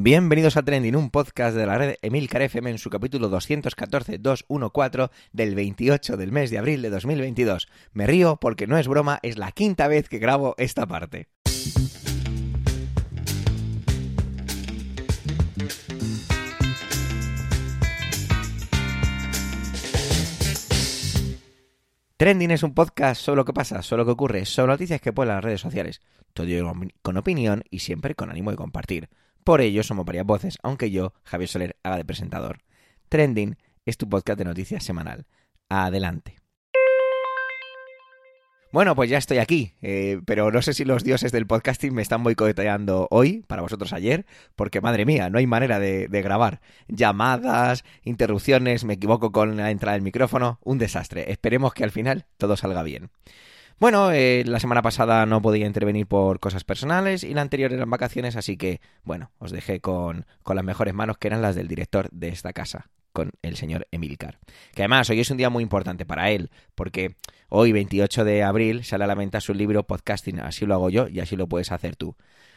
Bienvenidos a Trending, un podcast de la red Emilcar FM en su capítulo 214-214 del 28 del mes de abril de 2022. Me río porque no es broma, es la quinta vez que grabo esta parte. Trending es un podcast sobre lo que pasa, sobre lo que ocurre, sobre noticias que ponen las redes sociales. Todo ello con opinión y siempre con ánimo de compartir. Por ello somos varias voces, aunque yo, Javier Soler, haga de presentador. Trending es tu podcast de noticias semanal. Adelante. Bueno, pues ya estoy aquí, eh, pero no sé si los dioses del podcasting me están boicoteando hoy, para vosotros ayer, porque madre mía, no hay manera de, de, grabar. Llamadas, interrupciones, me equivoco con la entrada del micrófono, un desastre. Esperemos que al final todo salga bien. Bueno, eh, la semana pasada no podía intervenir por cosas personales y la anterior eran vacaciones, así que, bueno, os dejé con, con las mejores manos que eran las del director de esta casa, con el señor Emilcar. Que además hoy es un día muy importante para él, porque hoy, 28 de abril, sale a la venta su libro Podcasting, así lo hago yo y así lo puedes hacer tú.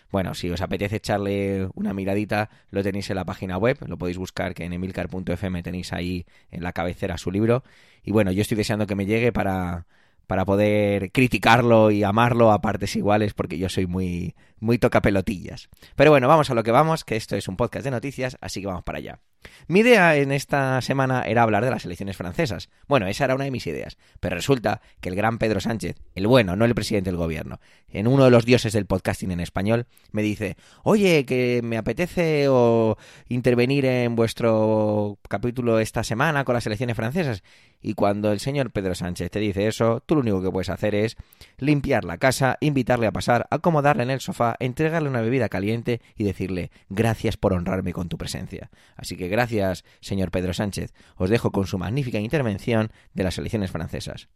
Bueno, si os apetece echarle una miradita, lo tenéis en la página web, lo podéis buscar que en emilcar.fm tenéis ahí en la cabecera su libro. Y bueno, yo estoy deseando que me llegue para, para poder criticarlo y amarlo a partes iguales porque yo soy muy muy toca pelotillas. Pero bueno, vamos a lo que vamos, que esto es un podcast de noticias, así que vamos para allá. Mi idea en esta semana era hablar de las elecciones francesas. Bueno, esa era una de mis ideas. Pero resulta que el gran Pedro Sánchez, el bueno, no el presidente del gobierno, en uno de los dioses del podcasting en español, me dice, oye, que me apetece o intervenir en vuestro capítulo esta semana con las elecciones francesas. Y cuando el señor Pedro Sánchez te dice eso, tú lo único que puedes hacer es limpiar la casa, invitarle a pasar, acomodarle en el sofá, entregarle una bebida caliente y decirle gracias por honrarme con tu presencia. Así que gracias, señor Pedro Sánchez. Os dejo con su magnífica intervención de las elecciones francesas.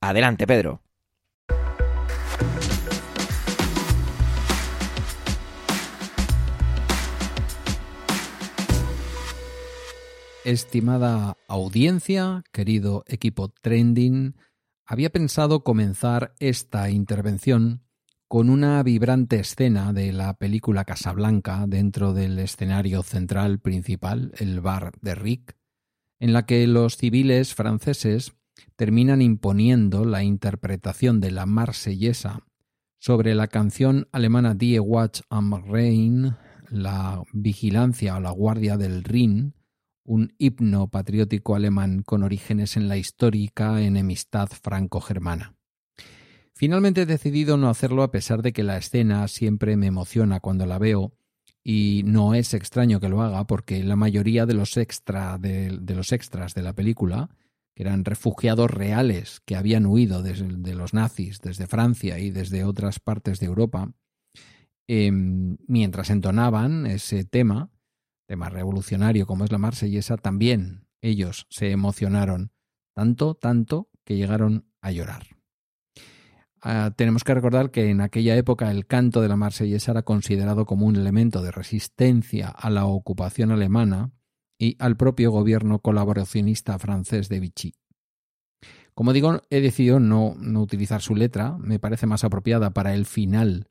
Adelante, Pedro. Estimada audiencia, querido equipo Trending, había pensado comenzar esta intervención con una vibrante escena de la película Casablanca dentro del escenario central principal, el bar de Rick, en la que los civiles franceses terminan imponiendo la interpretación de la marsellesa sobre la canción alemana Die Watch am Rhein, la vigilancia o la guardia del Rin, un himno patriótico alemán con orígenes en la histórica enemistad franco-germana. Finalmente he decidido no hacerlo a pesar de que la escena siempre me emociona cuando la veo y no es extraño que lo haga porque la mayoría de los, de, los extras de la película, que eran refugiados reales que habían huido de, los nazis desde Francia y desde otras partes de Europa, em, mientras entonaban ese tema, tema revolucionario como es la marsellesa, también ellos se emocionaron tanto, tanto que llegaron a llorar. Ah, tenemos que recordar que en aquella época el canto de la marsellesa era considerado como un elemento de resistencia a la ocupación alemana y al propio gobierno colaboracionista francés de Vichy. Como digo, he decidido no, utilizar su letra, me parece más apropiada para el final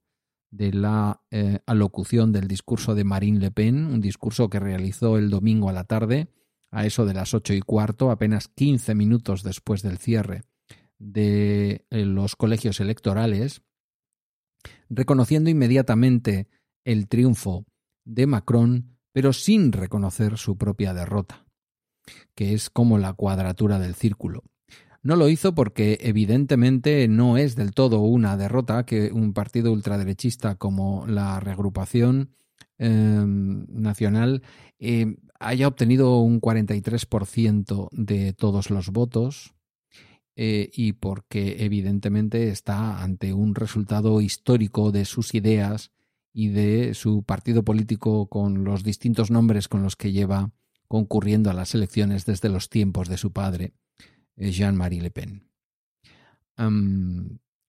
de la eh, alocución del discurso de Marine Le Pen, un discurso que realizó el domingo a la tarde, a eso de las ocho y cuarto, apenas quince minutos después del cierre de eh, los colegios electorales, reconociendo inmediatamente el triunfo de Macron, pero sin reconocer su propia derrota, que es como la cuadratura del círculo. No lo hizo porque evidentemente no es del todo una derrota que un partido ultraderechista como la reagrupación em, nacional eh, haya obtenido un 43% de todos los votos, eh, y porque evidentemente está ante un resultado histórico de sus ideas y de su partido político con los distintos nombres con los que lleva concurriendo a las elecciones desde los tiempos de su padre, Jean-Marie Le Pen.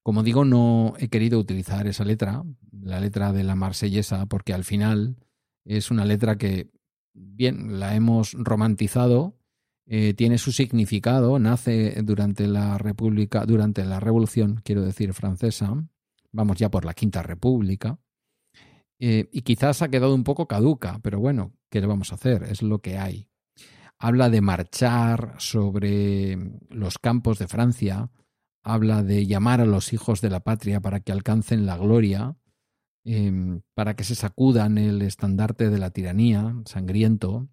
como digo, no he querido utilizar esa letra, la letra de la marsellesa, porque al final es una letra que, bien, la hemos romantizado eh, tiene su significado, nace durante la República, durante la Revolución, quiero decir, francesa, vamos ya por la Quinta República, Eh, y quizás ha quedado un poco caduca, pero bueno, ¿qué le vamos a hacer? Es lo que hay. Habla de marchar sobre los campos de Francia, habla de llamar a los hijos de la patria para que alcancen la gloria, em, para que se sacudan el estandarte de la tiranía sangriento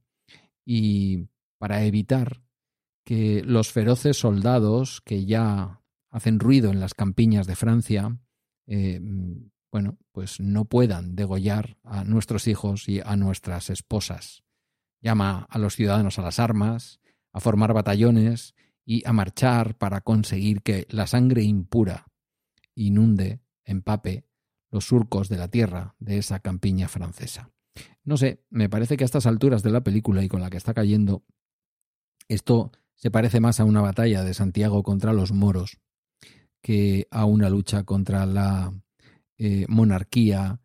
y para evitar que los feroces soldados que ya hacen ruido en las campiñas de Francia eh, bueno, pues no puedan degollar a nuestros hijos y a nuestras esposas. Llama a los ciudadanos a las armas, a formar batallones y a marchar para conseguir que la sangre impura inunde, empape los surcos de la tierra de esa campiña francesa. No sé, me parece que a estas alturas de la película y con la que está cayendo, esto se parece más a una batalla de Santiago contra los moros que a una lucha contra la eh, monarquía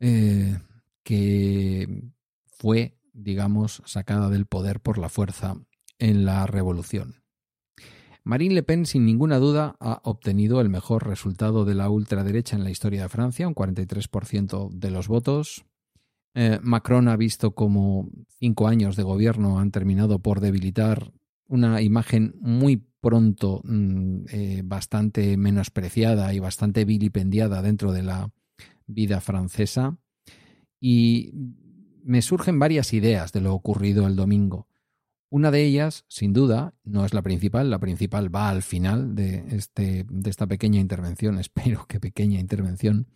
eh, que fue, digamos, sacada del poder por la fuerza en la revolución. Marine Le Pen, sin ninguna duda, ha obtenido el mejor resultado de la ultraderecha en la historia de Francia, un 43% de los votos. Eh, Macron ha visto como cinco años de gobierno han terminado por debilitar una imagen muy pronto mm, eh, bastante menospreciada y bastante vilipendiada dentro de la vida francesa. Y me surgen varias ideas de lo ocurrido el domingo. Una de ellas, sin duda, no es la principal, la principal va al final de, este, de esta pequeña intervención, espero que pequeña intervención,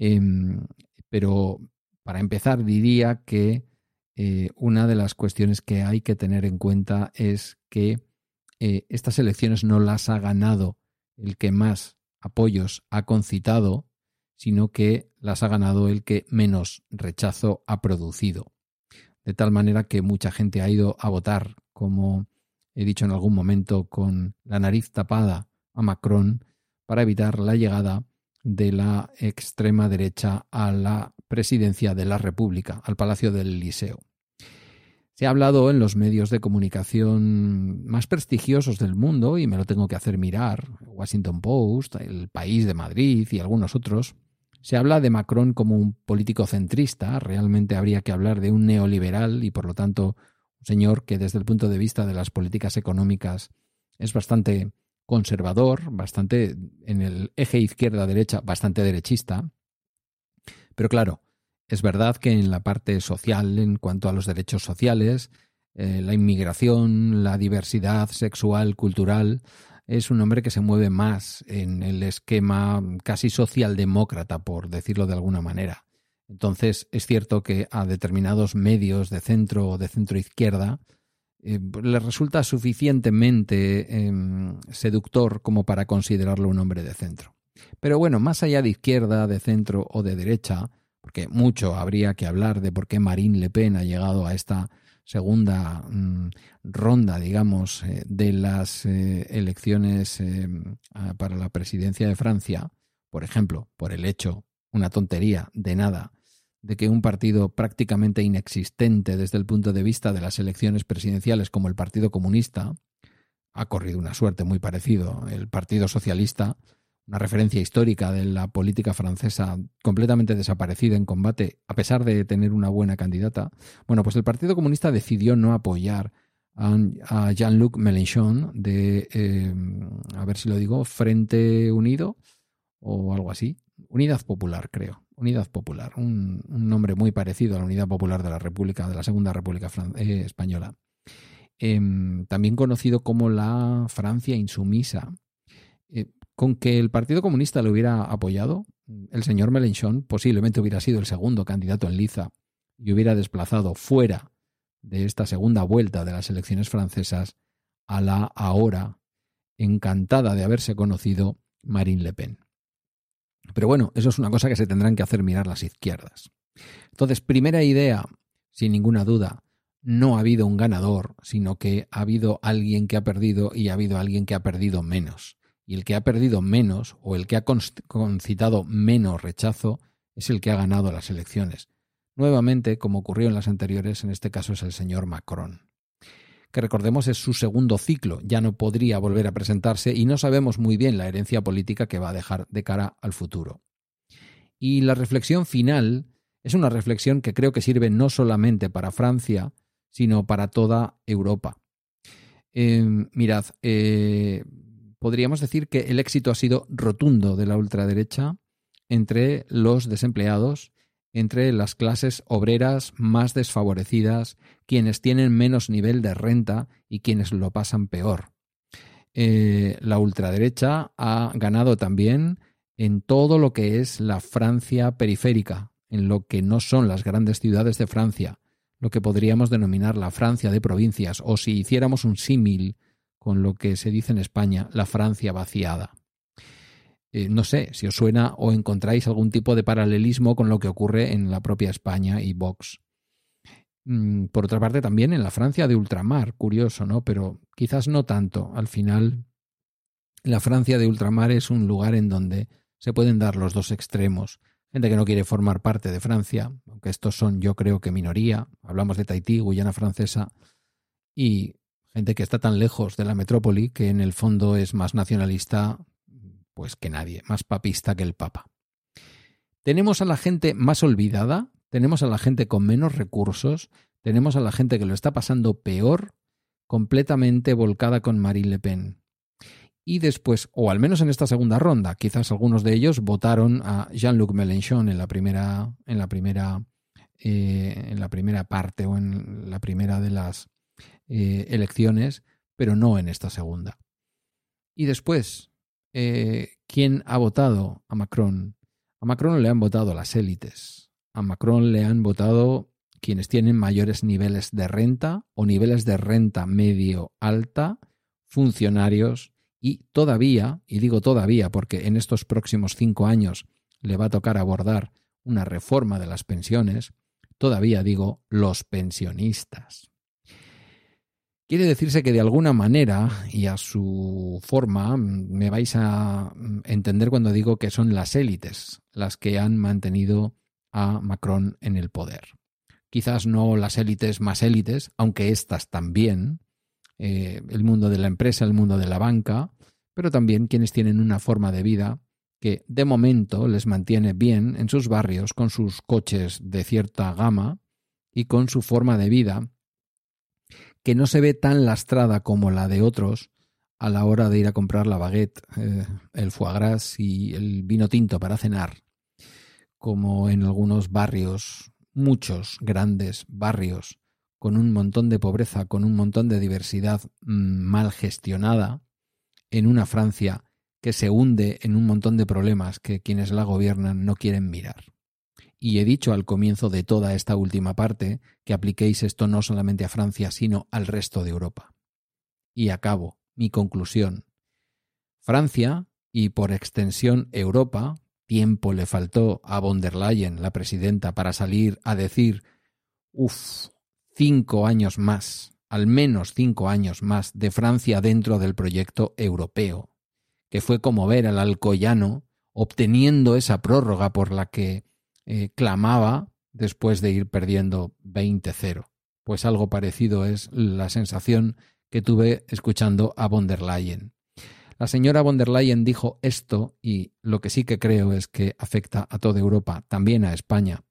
em, pero para empezar diría que eh, una de las cuestiones que hay que tener en cuenta es que eh, estas elecciones no las ha ganado el que más apoyos ha concitado, sino que las ha ganado el que menos rechazo ha producido. De tal manera que mucha gente ha ido a votar, como he dicho en algún momento, con la nariz tapada a Macron para evitar la llegada de la extrema derecha a la presidencia de la República, al Palacio del Eliseo. Se ha hablado en los medios de comunicación más prestigiosos del mundo, y me lo tengo que hacer mirar, Washington Post, El País de Madrid y algunos otros, se habla de Macron como un político centrista, realmente habría que hablar de un neoliberal y por lo tanto un señor que desde el punto de vista de las políticas económicas es bastante conservador, bastante en el eje izquierda-derecha, bastante derechista. Pero claro, es verdad que en la parte social, en cuanto a los derechos sociales, eh, la inmigración, la diversidad sexual, cultural, es un hombre que se mueve más en el esquema casi socialdemócrata, por decirlo de alguna manera. Entonces, es cierto que a determinados medios de centro o de centro izquierda eh, les resulta suficientemente em, seductor como para considerarlo un hombre de centro. Pero bueno, más allá de izquierda, de centro o de derecha, porque mucho habría que hablar de por qué Marine Le Pen ha llegado a esta segunda mm, ronda, digamos, eh, de las eh, elecciones eh, para la presidencia de Francia, por ejemplo, por el hecho, una tontería de nada, de que un partido prácticamente inexistente desde el punto de vista de las elecciones presidenciales como el Partido Comunista, ha corrido una suerte muy parecido, el Partido Socialista, una referencia histórica de la política francesa completamente desaparecida en combate, a pesar de tener una buena candidata, bueno, pues el Partido Comunista decidió no apoyar a Jean-Luc Mélenchon de, eh, a ver si lo digo, Frente Unido o algo así. Unidad Popular, creo. Unidad Popular, un, nombre muy parecido a la Unidad Popular de la República, de la Segunda República eh, Española. Em, también conocido como la Francia insumisa. Eh, con que el Partido Comunista lo hubiera apoyado, el señor Mélenchon posiblemente hubiera sido el segundo candidato en liza y hubiera desplazado fuera de esta segunda vuelta de las elecciones francesas a la ahora encantada de haberse conocido Marine Le Pen. Pero bueno, eso es una cosa que se tendrán que hacer mirar las izquierdas. Entonces, primera idea, sin ninguna duda, no ha habido un ganador, sino que ha habido alguien que ha perdido y ha habido alguien que ha perdido menos y el que ha perdido menos o el que ha concitado menos rechazo es el que ha ganado las elecciones. Nuevamente, como ocurrió en las anteriores, en este caso es el señor Macron. Que recordemos es su segundo ciclo, ya no podría volver a presentarse y no sabemos muy bien la herencia política que va a dejar de cara al futuro. Y la reflexión final es una reflexión que creo que sirve no solamente para Francia, sino para toda Europa. Em, mirad, eh, podríamos decir que el éxito ha sido rotundo de la ultraderecha entre los desempleados, entre las clases obreras más desfavorecidas, quienes tienen menos nivel de renta y quienes lo pasan peor. Eh, la ultraderecha ha ganado también en todo lo que es la Francia periférica, en lo que no son las grandes ciudades de Francia, lo que podríamos denominar la Francia de provincias, o si hiciéramos un símil con lo que se dice en España, la Francia vaciada. Eh, no sé si os suena o encontráis algún tipo de paralelismo con lo que ocurre en la propia España y Vox. Mm, por otra parte, también en la Francia de ultramar, curioso, ¿no? Pero quizás no tanto. Al final, la Francia de ultramar es un lugar en donde se pueden dar los dos extremos. Gente que no quiere formar parte de Francia, aunque estos son yo creo que minoría. Hablamos de Tahití, Guyana francesa, y gente que está tan lejos de la metrópoli que en el fondo es más nacionalista pues que nadie, más papista que el Papa. Tenemos a la gente más olvidada, tenemos a la gente con menos recursos, tenemos a la gente que lo está pasando peor, completamente volcada con Marine Le Pen. Y después, o al menos en esta segunda ronda, quizás algunos de ellos votaron a Jean-Luc Mélenchon en la primera, en la primera, eh, en la primera parte o en la primera de las eh, elecciones, pero no en esta segunda. Y después, eh, ¿quién ha votado a Macron? A Macron le han votado las élites. A Macron le han votado quienes tienen mayores niveles de renta o niveles de renta medio alta, funcionarios y todavía, y digo todavía porque en estos próximos cinco años le va a tocar abordar una reforma de las pensiones, todavía digo los pensionistas. Quiere decirse que de alguna manera y a su forma me vais a entender cuando digo que son las élites las que han mantenido a Macron en el poder. Quizás no las élites más élites, aunque estas también, eh, el mundo de la empresa, el mundo de la banca, pero también quienes tienen una forma de vida que de momento les mantiene bien en sus barrios con sus coches de cierta gama y con su forma de vida que no se ve tan lastrada como la de otros a la hora de ir a comprar la baguette, eh, el foie gras y el vino tinto para cenar, como en algunos barrios, muchos grandes barrios, con un montón de pobreza, con un montón de diversidad mm, mal gestionada, en una Francia que se hunde en un montón de problemas que quienes la gobiernan no quieren mirar. Y he dicho al comienzo de toda esta última parte que apliquéis esto no solamente a Francia, sino al resto de Europa. Y acabo mi conclusión. Francia, y por extensión Europa, tiempo le faltó a von der Leyen, la presidenta, para salir a decir, uff, cinco años más, al menos cinco años más de Francia dentro del proyecto europeo, que fue como ver al alcoyano obteniendo esa prórroga por la que eh, clamaba después de ir perdiendo 20-0. Pues algo parecido es la sensación que tuve escuchando a von der Leyen. La señora von der Leyen dijo esto y lo que sí que creo es que afecta a toda Europa, también a España,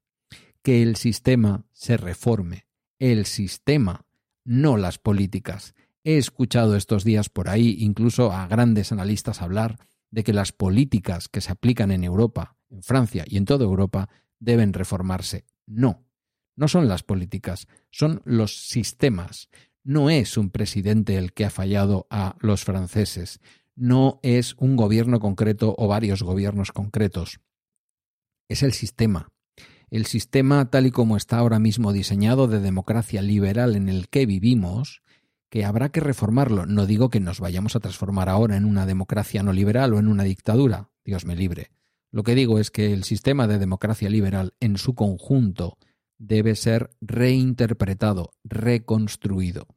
que el sistema se reforme. El sistema, no las políticas. He escuchado estos días por ahí incluso a grandes analistas hablar de que las políticas que se aplican en Europa, en Francia y en toda Europa deben reformarse. No, no son las políticas, son los sistemas. No es un presidente el que ha fallado a los franceses, no es un gobierno concreto o varios gobiernos concretos. Es el sistema. El sistema tal y como está ahora mismo diseñado de democracia liberal en el que vivimos, que habrá que reformarlo. No digo que nos vayamos a transformar ahora en una democracia no liberal o en una dictadura, Dios me libre. Lo que digo es que el sistema de democracia liberal en su conjunto debe ser reinterpretado, reconstruido.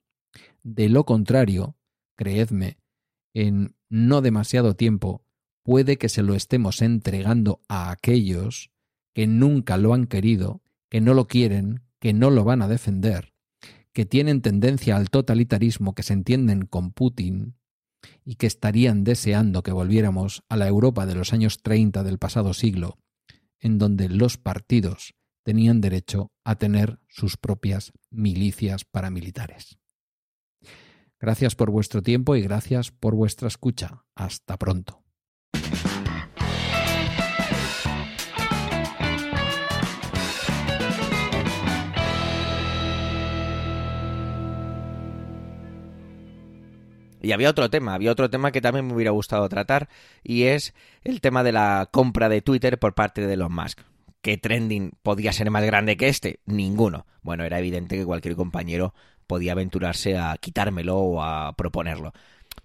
De lo contrario, creedme, en no demasiado tiempo puede que se lo estemos entregando a aquellos que nunca lo han querido, que no lo quieren, que no lo van a defender, que tienen tendencia al totalitarismo, que se entienden con Putin, y que estarían deseando que volviéramos a la Europa de los años 30 del pasado siglo, en donde los partidos tenían derecho a tener sus propias milicias paramilitares. Gracias por vuestro tiempo y gracias por vuestra escucha. Hasta pronto. Y había otro tema, había otro tema que también me hubiera gustado tratar y es el tema de la compra de Twitter por parte de Elon Musk. ¿Qué trending podía ser más grande que este? Ninguno. Bueno, era evidente que cualquier compañero podía aventurarse a quitármelo o a proponerlo.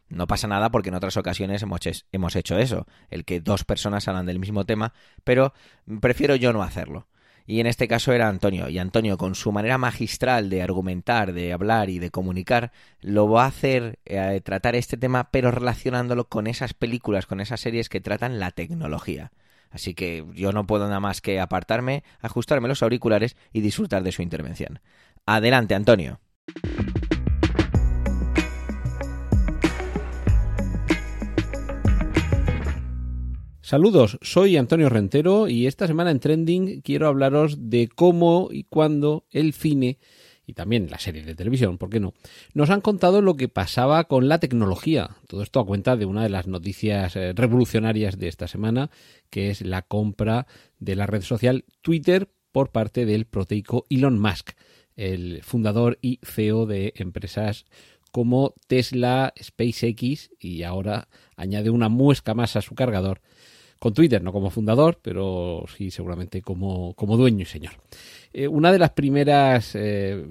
No pasa nada porque en otras ocasiones hemos, hecho eso, el que dos personas hablan del mismo tema, pero prefiero yo no hacerlo. Y en este caso era Antonio. Y Antonio, con su manera magistral de argumentar, de hablar y de comunicar, lo va a hacer eh, tratar este tema, pero relacionándolo con esas películas, con esas series que tratan la tecnología. Así que yo no puedo nada más que apartarme, ajustarme los auriculares y disfrutar de su intervención. Adelante, Antonio. Saludos, soy Antonio Rentero y esta semana en Trending quiero hablaros de cómo y cuándo el cine y también la serie de televisión, ¿por qué no? Nos han contado lo que pasaba con la tecnología. Todo esto a cuenta de una de las noticias eh, revolucionarias de esta semana, que es la compra de la red social Twitter por parte del proteico Elon Musk, el fundador y CEO de empresas como Tesla, SpaceX y ahora añade una muesca más a su cargador con Twitter, no como fundador, pero sí seguramente como, como dueño y señor. Eh, una de las primeras eh,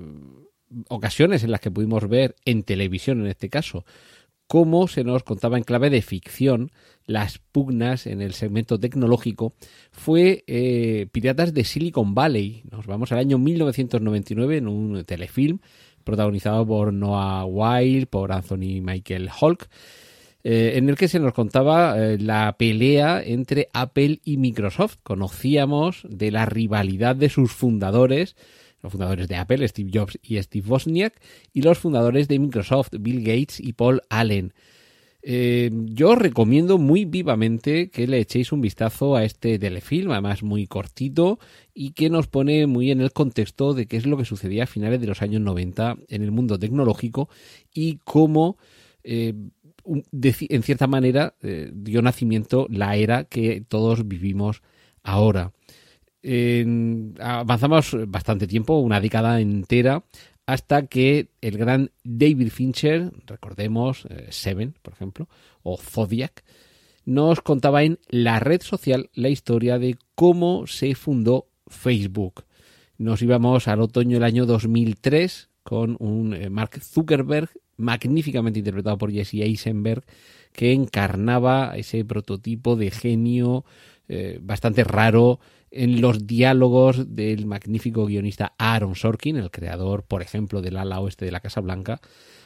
ocasiones en las que pudimos ver en televisión, en este caso, cómo se nos contaba en clave de ficción las pugnas en el segmento tecnológico fue eh, Piratas de Silicon Valley. Nos vamos al año 1999 en un telefilm protagonizado por Noah Wild, por Anthony Michael Hulk eh, en el que se nos contaba eh, la pelea entre Apple y Microsoft. Conocíamos de la rivalidad de sus fundadores, los fundadores de Apple, Steve Jobs y Steve Wozniak, y los fundadores de Microsoft, Bill Gates y Paul Allen. Eh, yo recomiendo muy vivamente que le echéis un vistazo a este telefilm, además muy cortito y que nos pone muy en el contexto de qué es lo que sucedía a finales de los años 90 en el mundo tecnológico y cómo en cierta manera eh, dio nacimiento la era que todos vivimos ahora. avanzamos bastante tiempo, una década entera, hasta que el gran David Fincher, recordemos eh, Seven, por ejemplo, o Zodiac, nos contaba en la red social la historia de cómo se fundó Facebook. Nos íbamos al otoño del año 2003 con un eh, Mark Zuckerberg magníficamente interpretado por Jesse Eisenberg, que encarnaba ese prototipo de genio eh, bastante raro en los diálogos del magnífico guionista Aaron Sorkin, el creador, por ejemplo, del ala oeste de la Casa Blanca.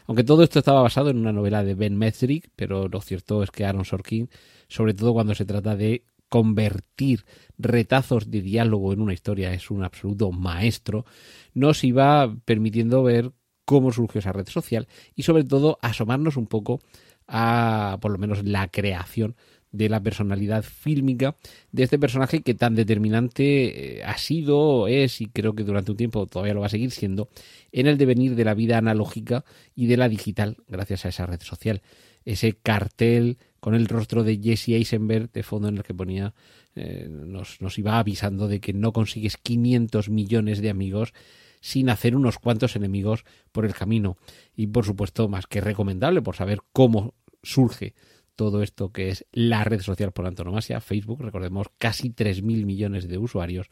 Aunque todo esto estaba basado en una novela de Ben Mezrich, pero lo cierto es que Aaron Sorkin, sobre todo cuando se trata de convertir retazos de diálogo en una historia, es un absoluto maestro, nos iba permitiendo ver cómo surgió esa red social y sobre todo asomarnos un poco a por lo menos la creación de la personalidad fílmica de este personaje que tan determinante eh, ha sido, es y creo que durante un tiempo todavía lo va a seguir siendo en el devenir de la vida analógica y de la digital gracias a esa red social. Ese cartel con el rostro de Jesse Eisenberg de fondo en el que ponía, eh, nos, nos iba avisando de que no consigues 500 millones de amigos sin hacer unos cuantos enemigos por el camino. Y por supuesto, más que recomendable por saber cómo surge todo esto que es la red social por antonomasia, Facebook, recordemos casi 3.000 millones de usuarios.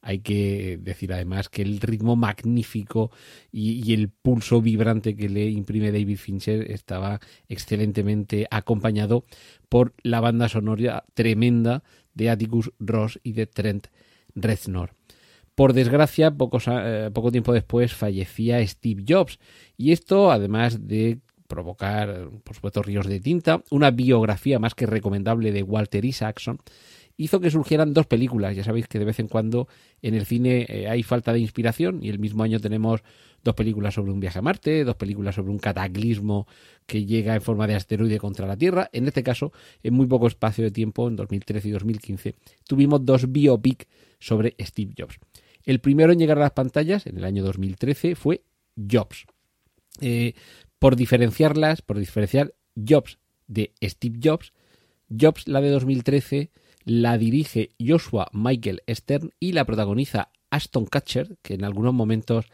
Hay que decir además que el ritmo magnífico y, y, el pulso vibrante que le imprime David Fincher estaba excelentemente acompañado por la banda sonora tremenda de Atticus Ross y de Trent Reznor. Por desgracia, eh, poco tiempo después fallecía Steve Jobs y esto, además de provocar, por supuesto, ríos de tinta, una biografía más que recomendable de Walter Isaacson hizo que surgieran dos películas. Ya sabéis que de vez en cuando en el cine eh, hay falta de inspiración y el mismo año tenemos dos películas sobre un viaje a Marte, dos películas sobre un cataclismo que llega en forma de asteroide contra la Tierra. En este caso, en muy poco espacio de tiempo, en 2013 y 2015, tuvimos dos biopic sobre Steve Jobs. El primero en llegar a las pantallas, en el año 2013, fue Jobs. Eh, por diferenciarlas, por diferenciar Jobs de Steve Jobs, Jobs, la de 2013, la dirige Joshua Michael Stern y la protagoniza Aston Catcher, que en algunos momentos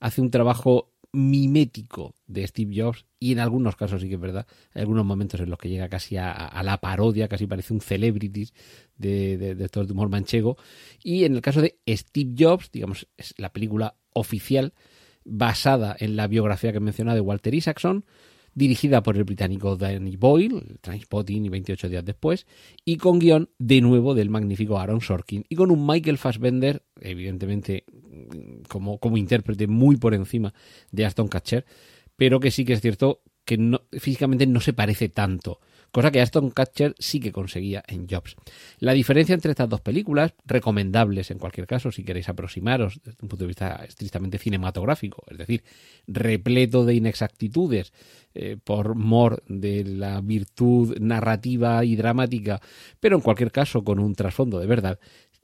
hace un trabajo mimético de Steve Jobs y en algunos casos sí que es verdad, hay algunos momentos en los que llega casi a, la parodia, casi parece un celebrity de, de, de, de humor manchego y en el caso de Steve Jobs, digamos, es la película oficial basada en la biografía que he mencionado de Walter Isaacson, dirigida por el británico Danny Boyle, Transpotting y 28 días después, y con guion de nuevo del magnífico Aaron Sorkin, y con un Michael Fassbender, evidentemente como, como intérprete muy por encima de Aston Catcher, pero que sí que es cierto que no, físicamente no se parece tanto cosa que Aston Catcher sí que conseguía en Jobs. La diferencia entre estas dos películas, recomendables en cualquier caso si queréis aproximaros desde un punto de vista estrictamente cinematográfico, es decir, repleto de inexactitudes eh, por mor de la virtud narrativa y dramática, pero en cualquier caso con un trasfondo de verdad,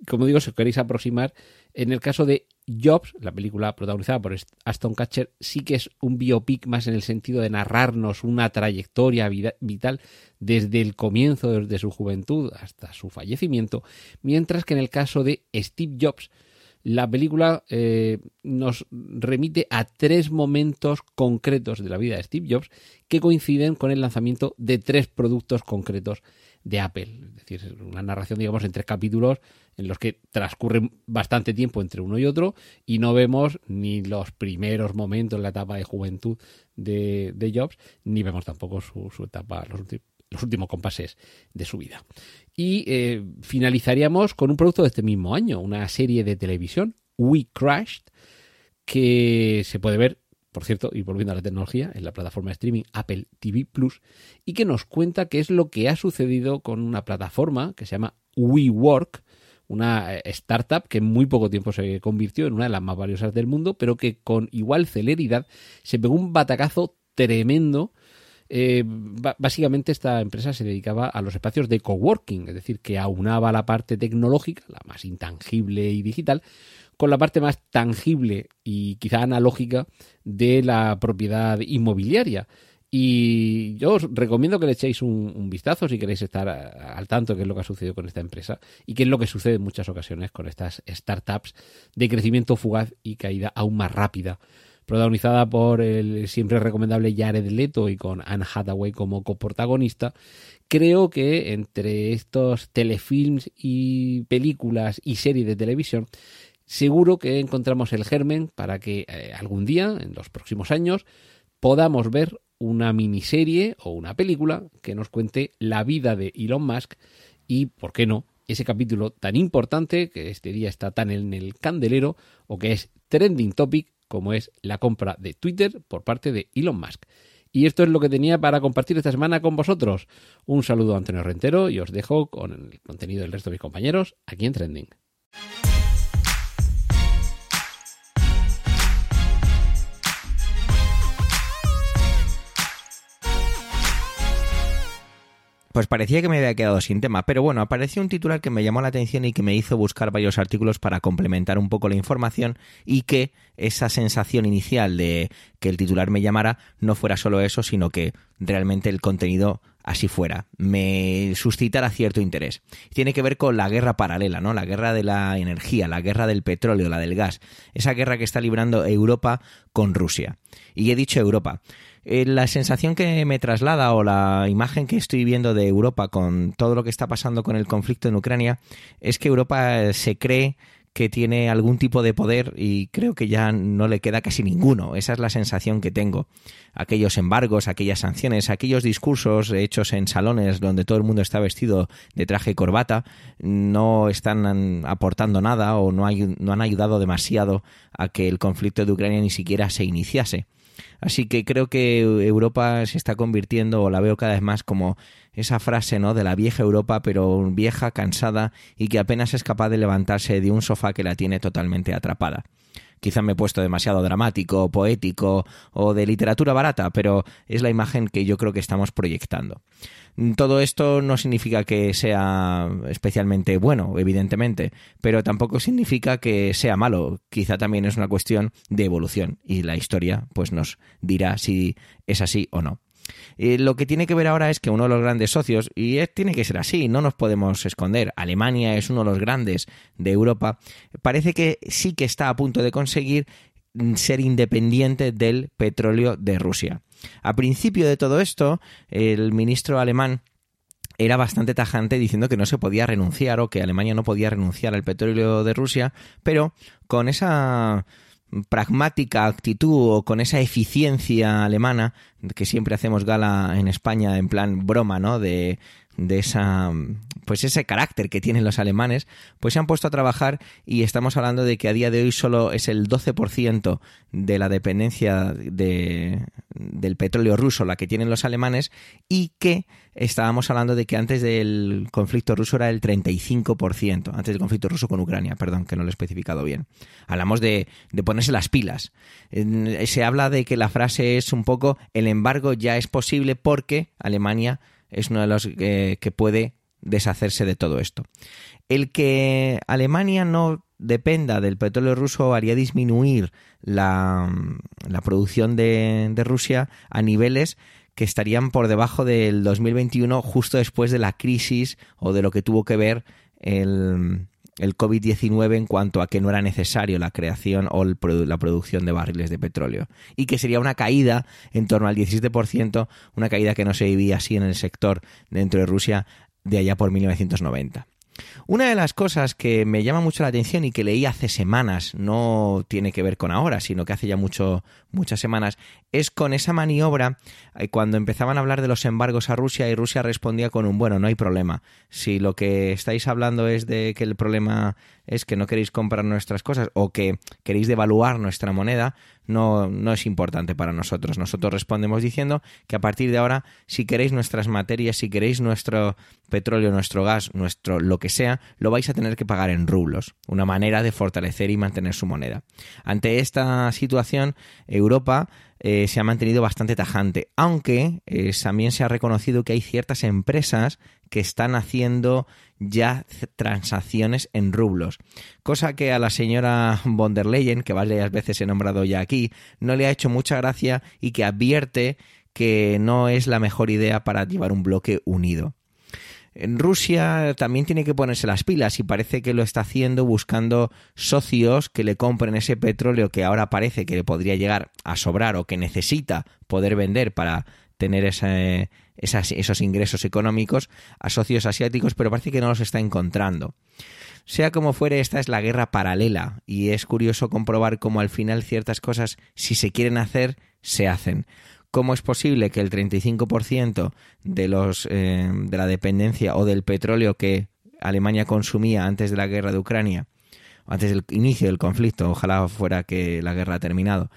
como digo, si os queréis aproximar, en el caso de Jobs, la película protagonizada por Aston Catcher, sí que es un biopic más en el sentido de narrarnos una trayectoria vital desde el comienzo, desde su juventud hasta su fallecimiento, mientras que en el caso de Steve Jobs, la película eh, nos remite a tres momentos concretos de la vida de Steve Jobs que coinciden con el lanzamiento de tres productos concretos de Apple. Es decir, una narración, digamos, en tres capítulos en los que transcurre bastante tiempo entre uno y otro y no vemos ni los primeros momentos, la etapa de juventud de, Jobs, ni vemos tampoco su, etapa, los, los, últimos compases de su vida. Y eh, finalizaríamos con un producto de este mismo año, una serie de televisión, We Crashed, que se puede ver por cierto, y volviendo a la tecnología, en la plataforma de streaming Apple TV Plus, y que nos cuenta qué es lo que ha sucedido con una plataforma que se llama WeWork, una eh, startup que en muy poco tiempo se convirtió en una de las más valiosas del mundo, pero que con igual celeridad se pegó un batacazo tremendo. Eh, básicamente esta empresa se dedicaba a los espacios de coworking, es decir, que aunaba la parte tecnológica, la más intangible y digital, con la parte más tangible y quizá analógica de la propiedad inmobiliaria. Y yo os recomiendo que le echéis un, vistazo si queréis estar al tanto de qué es lo que ha sucedido con esta empresa y qué es lo que sucede en muchas ocasiones con estas startups de crecimiento fugaz y caída aún más rápida. Protagonizada por el siempre recomendable Jared Leto y con Anne Hathaway como coprotagonista, creo que entre estos telefilms y películas y series de televisión seguro que encontramos el germen para que eh, algún día, en los próximos años, podamos ver una miniserie o una película que nos cuente la vida de Elon Musk y, ¿por qué no?, ese capítulo tan importante que este día está tan en el candelero o que es trending topic como es la compra de Twitter por parte de Elon Musk. Y esto es lo que tenía para compartir esta semana con vosotros. Un saludo a Antonio Rentero y os dejo con el contenido del resto de mis compañeros aquí en Trending. Pues parecía que me había quedado sin tema, pero bueno, apareció un titular que me llamó la atención y que me hizo buscar varios artículos para complementar un poco la información y que esa sensación inicial de que el titular me llamara no fuera solo eso, sino que realmente el contenido así fuera, me suscitara cierto interés. Tiene que ver con la guerra paralela, ¿no? La guerra de la energía, la guerra del petróleo, la del gas, esa guerra que está librando Europa con Rusia. Y he dicho Europa, eh, la sensación que me traslada o la imagen que estoy viendo de Europa con todo lo que está pasando con el conflicto en Ucrania es que Europa eh, se cree que tiene algún tipo de poder y creo que ya no le queda casi ninguno. Esa es la sensación que tengo. Aquellos embargos, aquellas sanciones, aquellos discursos hechos en salones donde todo el mundo está vestido de traje y corbata no están aportando nada o no, no han ayudado demasiado a que el conflicto de Ucrania ni siquiera se iniciase. Así que creo que Europa se está convirtiendo, o la veo cada vez más como esa frase, ¿no? De la vieja Europa, pero vieja, cansada y que apenas es capaz de levantarse de un sofá que la tiene totalmente atrapada. Quizá me he puesto demasiado dramático, poético o de literatura barata, pero es la imagen que yo creo que estamos proyectando. Todo esto no significa que sea especialmente bueno, evidentemente, pero tampoco significa que sea malo. Quizá también es una cuestión de evolución y la historia pues nos dirá si es así o no. Eh, lo que tiene que ver ahora es que uno de los grandes socios, y tiene que ser así, no nos podemos esconder, Alemania es uno de los grandes de Europa, parece que sí que está a punto de conseguir mm, ser independiente del petróleo de Rusia. A principio de todo esto, el ministro alemán era bastante tajante diciendo que no se podía renunciar o que Alemania no podía renunciar al petróleo de Rusia, pero con esa pragmática actitud o con esa eficiencia alemana que siempre hacemos gala en España en plan broma, ¿no? De, de esa pues ese carácter que tienen los alemanes, pues se han puesto a trabajar y estamos hablando de que a día de hoy solo es el 12% de la dependencia de, del petróleo ruso la que tienen los alemanes y que estábamos hablando de que antes del conflicto ruso era el 35%, antes del conflicto ruso con Ucrania, perdón, que no lo he especificado bien. Hablamos de, de ponerse las pilas. Se habla de que la frase es un poco el embargo ya es posible porque Alemania es uno de los que puede deshacerse de todo esto. El que Alemania no dependa del petróleo ruso haría disminuir la, la producción de, de, Rusia a niveles que estarían por debajo del 2021 justo después de la crisis o de lo que tuvo que ver el, el COVID-19 en cuanto a que no era necesario la creación o la producción de barriles de petróleo. Y que sería una caída en torno al 17%, una caída que no se vivía así en el sector dentro de Rusia de allá por 1990. Una de las cosas que me llama mucho la atención y que leí hace semanas, no tiene que ver con ahora, sino que hace ya mucho, muchas semanas, es con esa maniobra eh, cuando empezaban a hablar de los embargos a Rusia y Rusia respondía con un bueno, no hay problema. Si lo que estáis hablando es de que el problema es que no queréis comprar nuestras cosas o que queréis devaluar nuestra moneda, no, no es importante para nosotros. Nosotros respondemos diciendo que a partir de ahora, si queréis nuestras materias, si queréis nuestro petróleo, nuestro gas, nuestro lo que sea, lo vais a tener que pagar en rublos. Una manera de fortalecer y mantener su moneda. Ante esta situación, Europa eh, se ha mantenido bastante tajante, aunque eh, también se ha reconocido que hay ciertas empresas que están haciendo ya transacciones en rublos, cosa que a la señora von der Leyen, que varias veces he nombrado ya aquí, no le ha hecho mucha gracia y que advierte que no es la mejor idea para llevar un bloque unido. En Rusia también tiene que ponerse las pilas y parece que lo está haciendo buscando socios que le compren ese petróleo que ahora parece que le podría llegar a sobrar o que necesita poder vender para tener esos ingresos económicos a socios asiáticos, pero parece que no los está encontrando. Sea como fuere, esta es la guerra paralela y es curioso comprobar cómo al final ciertas cosas, si se quieren hacer, se hacen. ¿Cómo es posible que el 35% de, los, eh, de la dependencia o del petróleo que Alemania consumía antes de la guerra de Ucrania, antes del inicio del conflicto, ojalá fuera que la guerra ha terminado,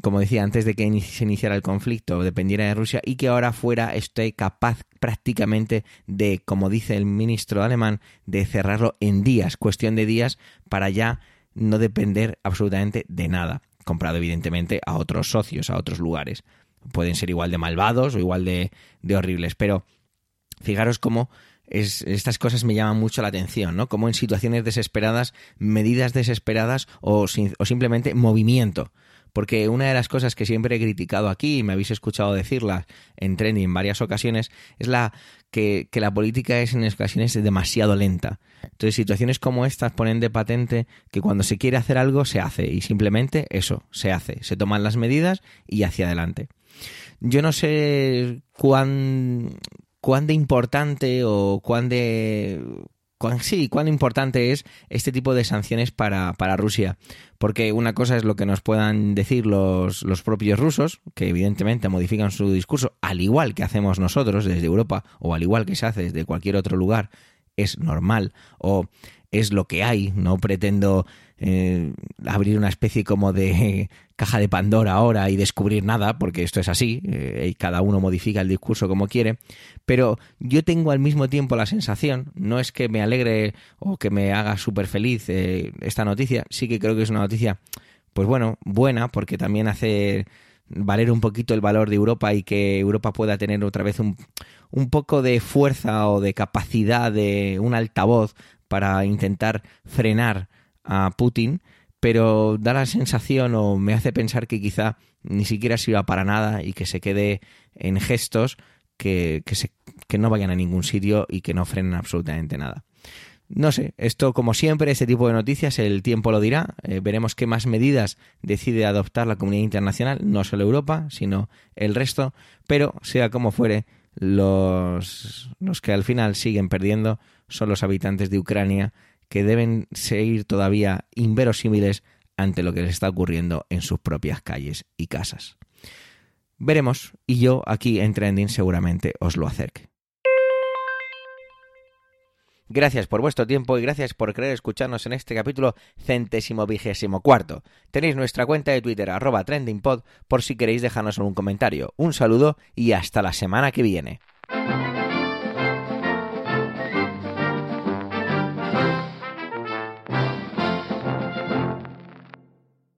como decía, antes de que se iniciara el conflicto, dependiera de Rusia y que ahora fuera esté capaz prácticamente de, como dice el ministro alemán, de cerrarlo en días, cuestión de días, para ya no depender absolutamente de nada, comprado evidentemente a otros socios, a otros lugares pueden ser igual de malvados o igual de, horribles, pero fijaros cómo es, estas cosas me llaman mucho la atención, ¿no? Como en situaciones desesperadas, medidas desesperadas o, o simplemente movimiento. Porque una de las cosas que siempre he criticado aquí, y me habéis escuchado decirla en trending en varias ocasiones, es la que, que, la política es en ocasiones demasiado lenta. Entonces, situaciones como estas ponen de patente que cuando se quiere hacer algo, se hace. Y simplemente eso, se hace. Se toman las medidas y hacia adelante. Yo no sé cuán, cuán de importante o cuán de cuán, sí, cuán importante es este tipo de sanciones para, para, Rusia. Porque una cosa es lo que nos puedan decir los, los propios rusos, que evidentemente modifican su discurso, al igual que hacemos nosotros desde Europa, o al igual que se hace desde cualquier otro lugar, es normal, o es lo que hay, no pretendo eh, abrir una especie como de caja de Pandora ahora y descubrir nada, porque esto es así, eh, y cada uno modifica el discurso como quiere, pero yo tengo al mismo tiempo la sensación, no es que me alegre o que me haga súper feliz eh, esta noticia, sí que creo que es una noticia, pues bueno, buena, porque también hace valer un poquito el valor de Europa y que Europa pueda tener otra vez un, un poco de fuerza o de capacidad de un altavoz para intentar frenar a Putin, pero da la sensación o me hace pensar que quizá ni siquiera sirva para nada y que se quede en gestos que, que, se, que no vayan a ningún sitio y que no frenen absolutamente nada. No sé, esto como siempre, este tipo de noticias, el tiempo lo dirá. Eh, veremos qué más medidas decide adoptar la comunidad internacional, no solo Europa, sino el resto. Pero sea como fuere, los, los que al final siguen perdiendo son los habitantes de Ucrania que deben seguir todavía inverosímiles ante lo que les está ocurriendo en sus propias calles y casas. Veremos, y yo aquí en Trending seguramente os lo acerque. Gracias por vuestro tiempo y gracias por querer escucharnos en este capítulo centésimo vigésimo cuarto. Tenéis nuestra cuenta de Twitter arroba trendingpod por si queréis dejarnos algún comentario. Un saludo y hasta la semana que viene.